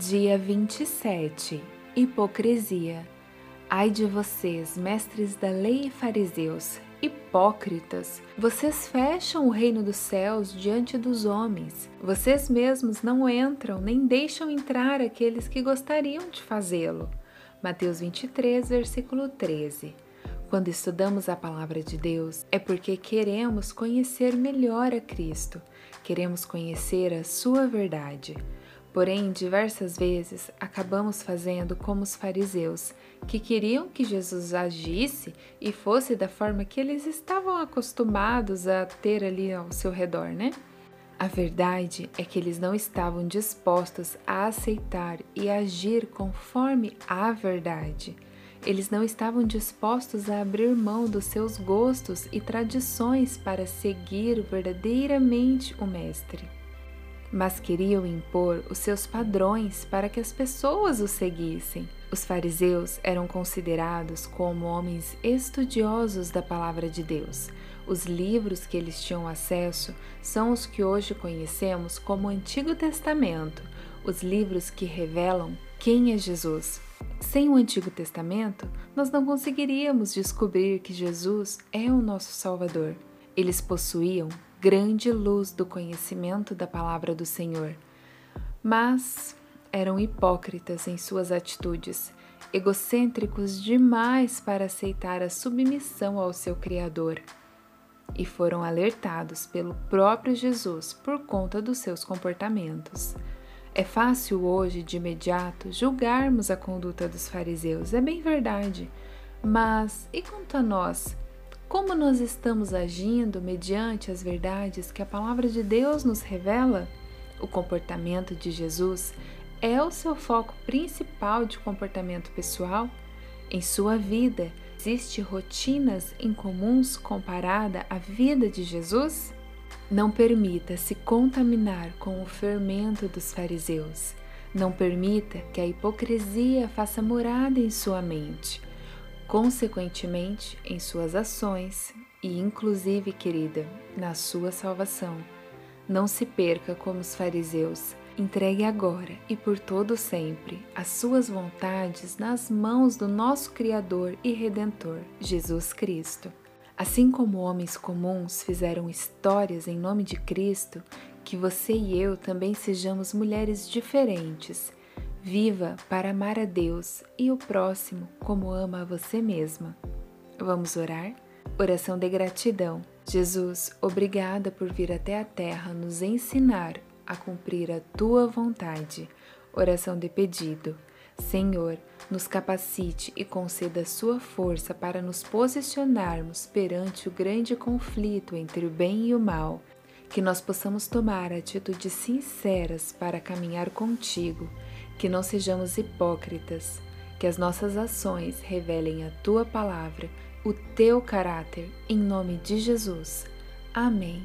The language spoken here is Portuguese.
Dia 27 Hipocrisia. Ai de vocês, mestres da lei e fariseus, hipócritas! Vocês fecham o reino dos céus diante dos homens. Vocês mesmos não entram nem deixam entrar aqueles que gostariam de fazê-lo. Mateus 23, versículo 13. Quando estudamos a palavra de Deus, é porque queremos conhecer melhor a Cristo, queremos conhecer a Sua verdade. Porém, diversas vezes acabamos fazendo como os fariseus, que queriam que Jesus agisse e fosse da forma que eles estavam acostumados a ter ali ao seu redor, né? A verdade é que eles não estavam dispostos a aceitar e agir conforme a verdade. Eles não estavam dispostos a abrir mão dos seus gostos e tradições para seguir verdadeiramente o Mestre mas queriam impor os seus padrões para que as pessoas o seguissem. Os fariseus eram considerados como homens estudiosos da palavra de Deus. Os livros que eles tinham acesso são os que hoje conhecemos como Antigo Testamento, os livros que revelam quem é Jesus. Sem o Antigo Testamento, nós não conseguiríamos descobrir que Jesus é o nosso Salvador. Eles possuíam grande luz do conhecimento da palavra do Senhor, mas eram hipócritas em suas atitudes, egocêntricos demais para aceitar a submissão ao seu Criador. E foram alertados pelo próprio Jesus por conta dos seus comportamentos. É fácil hoje, de imediato, julgarmos a conduta dos fariseus, é bem verdade. Mas e quanto a nós? Como nós estamos agindo mediante as verdades que a palavra de Deus nos revela? O comportamento de Jesus é o seu foco principal de comportamento pessoal? Em sua vida, existe rotinas incomuns comparada à vida de Jesus? Não permita se contaminar com o fermento dos fariseus. Não permita que a hipocrisia faça morada em sua mente consequentemente em suas ações e, inclusive, querida, na sua salvação. Não se perca como os fariseus. Entregue agora e por todo sempre as suas vontades nas mãos do nosso Criador e Redentor, Jesus Cristo. Assim como homens comuns fizeram histórias em nome de Cristo, que você e eu também sejamos mulheres diferentes Viva para amar a Deus e o próximo como ama a você mesma. Vamos orar? Oração de gratidão. Jesus, obrigada por vir até a terra nos ensinar a cumprir a tua vontade. Oração de pedido. Senhor, nos capacite e conceda sua força para nos posicionarmos perante o grande conflito entre o bem e o mal. Que nós possamos tomar atitudes sinceras para caminhar contigo que não sejamos hipócritas, que as nossas ações revelem a tua palavra, o teu caráter, em nome de Jesus. Amém.